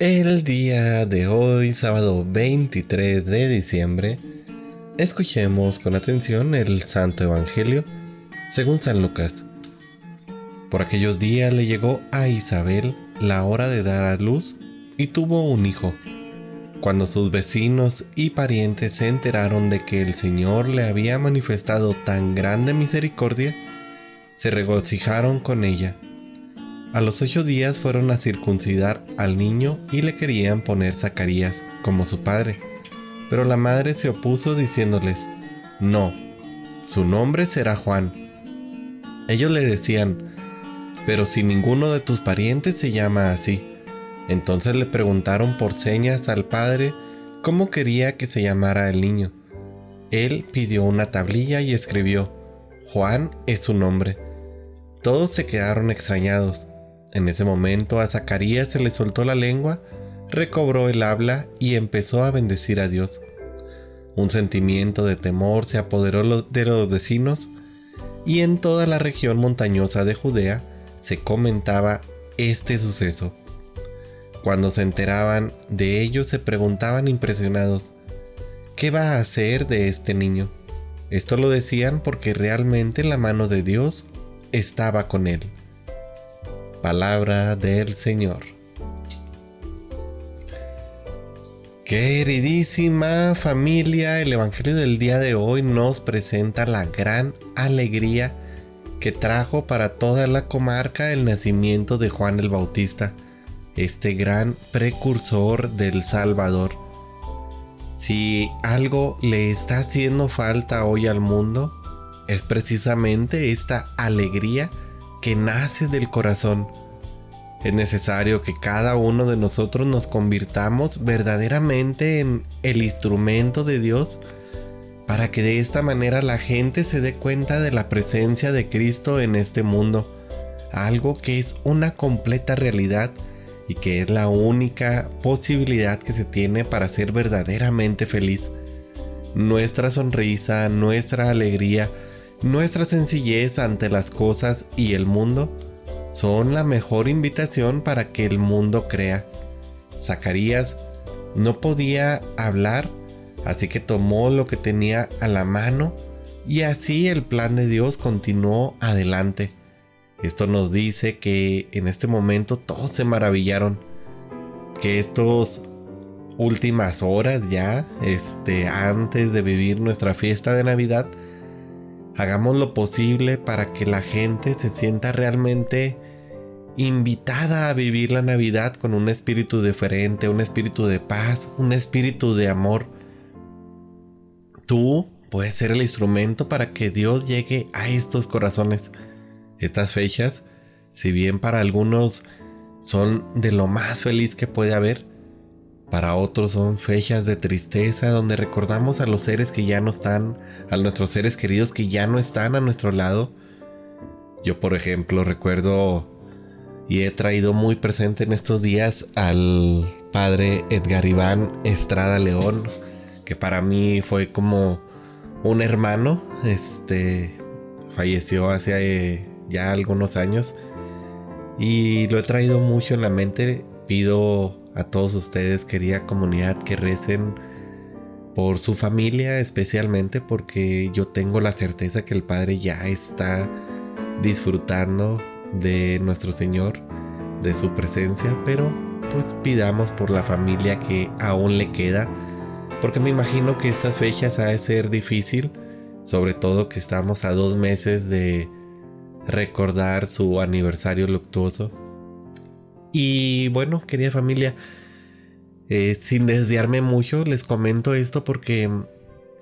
El día de hoy, sábado 23 de diciembre, escuchemos con atención el Santo Evangelio según San Lucas. Por aquellos días le llegó a Isabel la hora de dar a luz y tuvo un hijo. Cuando sus vecinos y parientes se enteraron de que el Señor le había manifestado tan grande misericordia, se regocijaron con ella. A los ocho días fueron a circuncidar al niño y le querían poner Zacarías como su padre. Pero la madre se opuso diciéndoles, no, su nombre será Juan. Ellos le decían, pero si ninguno de tus parientes se llama así. Entonces le preguntaron por señas al padre cómo quería que se llamara el niño. Él pidió una tablilla y escribió, Juan es su nombre. Todos se quedaron extrañados. En ese momento a Zacarías se le soltó la lengua, recobró el habla y empezó a bendecir a Dios. Un sentimiento de temor se apoderó de los vecinos y en toda la región montañosa de Judea se comentaba este suceso. Cuando se enteraban de ello se preguntaban impresionados, ¿qué va a hacer de este niño? Esto lo decían porque realmente la mano de Dios estaba con él. Palabra del Señor. Queridísima familia, el Evangelio del día de hoy nos presenta la gran alegría que trajo para toda la comarca el nacimiento de Juan el Bautista, este gran precursor del Salvador. Si algo le está haciendo falta hoy al mundo, es precisamente esta alegría que nace del corazón. Es necesario que cada uno de nosotros nos convirtamos verdaderamente en el instrumento de Dios para que de esta manera la gente se dé cuenta de la presencia de Cristo en este mundo, algo que es una completa realidad y que es la única posibilidad que se tiene para ser verdaderamente feliz. Nuestra sonrisa, nuestra alegría, nuestra sencillez ante las cosas y el mundo son la mejor invitación para que el mundo crea. Zacarías no podía hablar, así que tomó lo que tenía a la mano y así el plan de Dios continuó adelante. Esto nos dice que en este momento todos se maravillaron, que estos últimas horas ya, este, antes de vivir nuestra fiesta de Navidad, Hagamos lo posible para que la gente se sienta realmente invitada a vivir la Navidad con un espíritu diferente, un espíritu de paz, un espíritu de amor. Tú puedes ser el instrumento para que Dios llegue a estos corazones. Estas fechas, si bien para algunos son de lo más feliz que puede haber, para otros son fechas de tristeza donde recordamos a los seres que ya no están, a nuestros seres queridos que ya no están a nuestro lado. Yo por ejemplo recuerdo y he traído muy presente en estos días al padre Edgar Iván Estrada León, que para mí fue como un hermano, este falleció hace ya algunos años y lo he traído mucho en la mente, pido a todos ustedes, querida comunidad, que recen por su familia, especialmente porque yo tengo la certeza que el Padre ya está disfrutando de nuestro Señor, de su presencia, pero pues pidamos por la familia que aún le queda, porque me imagino que estas fechas ha de ser difícil, sobre todo que estamos a dos meses de recordar su aniversario luctuoso y bueno, querida familia, eh, sin desviarme mucho, les comento esto porque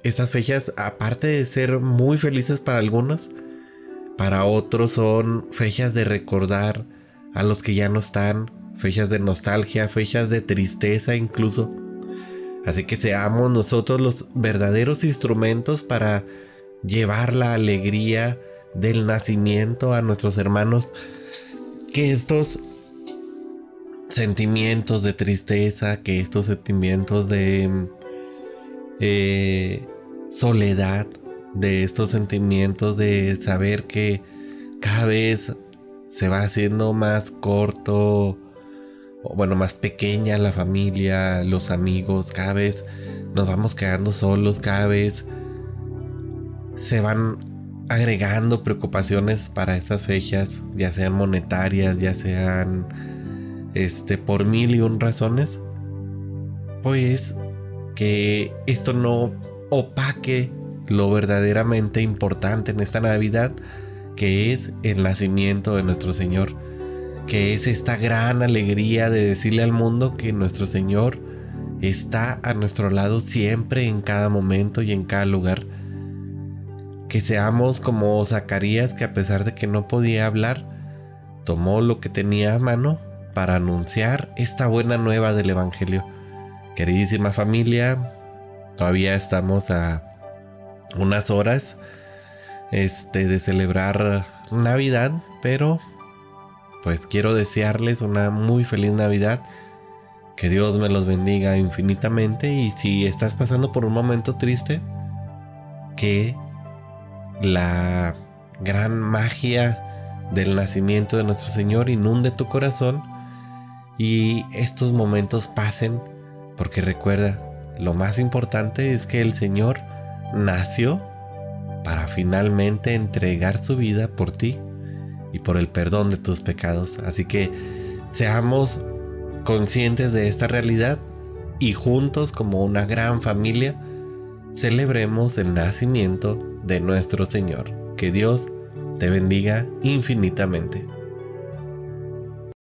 estas fechas, aparte de ser muy felices para algunos, para otros son fechas de recordar a los que ya no están, fechas de nostalgia, fechas de tristeza incluso. Así que seamos nosotros los verdaderos instrumentos para llevar la alegría del nacimiento a nuestros hermanos. Que estos sentimientos de tristeza, que estos sentimientos de eh, soledad, de estos sentimientos de saber que cada vez se va haciendo más corto bueno, más pequeña la familia, los amigos, cada vez nos vamos quedando solos, cada vez se van agregando preocupaciones para estas fechas, ya sean monetarias, ya sean este por mil y un razones. Pues que esto no opaque lo verdaderamente importante en esta Navidad, que es el nacimiento de nuestro Señor que es esta gran alegría de decirle al mundo que nuestro Señor está a nuestro lado siempre, en cada momento y en cada lugar. Que seamos como Zacarías que a pesar de que no podía hablar, tomó lo que tenía a mano para anunciar esta buena nueva del Evangelio. Queridísima familia, todavía estamos a unas horas este, de celebrar Navidad, pero pues quiero desearles una muy feliz Navidad. Que Dios me los bendiga infinitamente y si estás pasando por un momento triste, que la gran magia del nacimiento de nuestro Señor inunde tu corazón y estos momentos pasen porque recuerda, lo más importante es que el Señor nació para finalmente entregar su vida por ti y por el perdón de tus pecados. Así que seamos conscientes de esta realidad y juntos como una gran familia celebremos el nacimiento de nuestro Señor. Que Dios te bendiga infinitamente.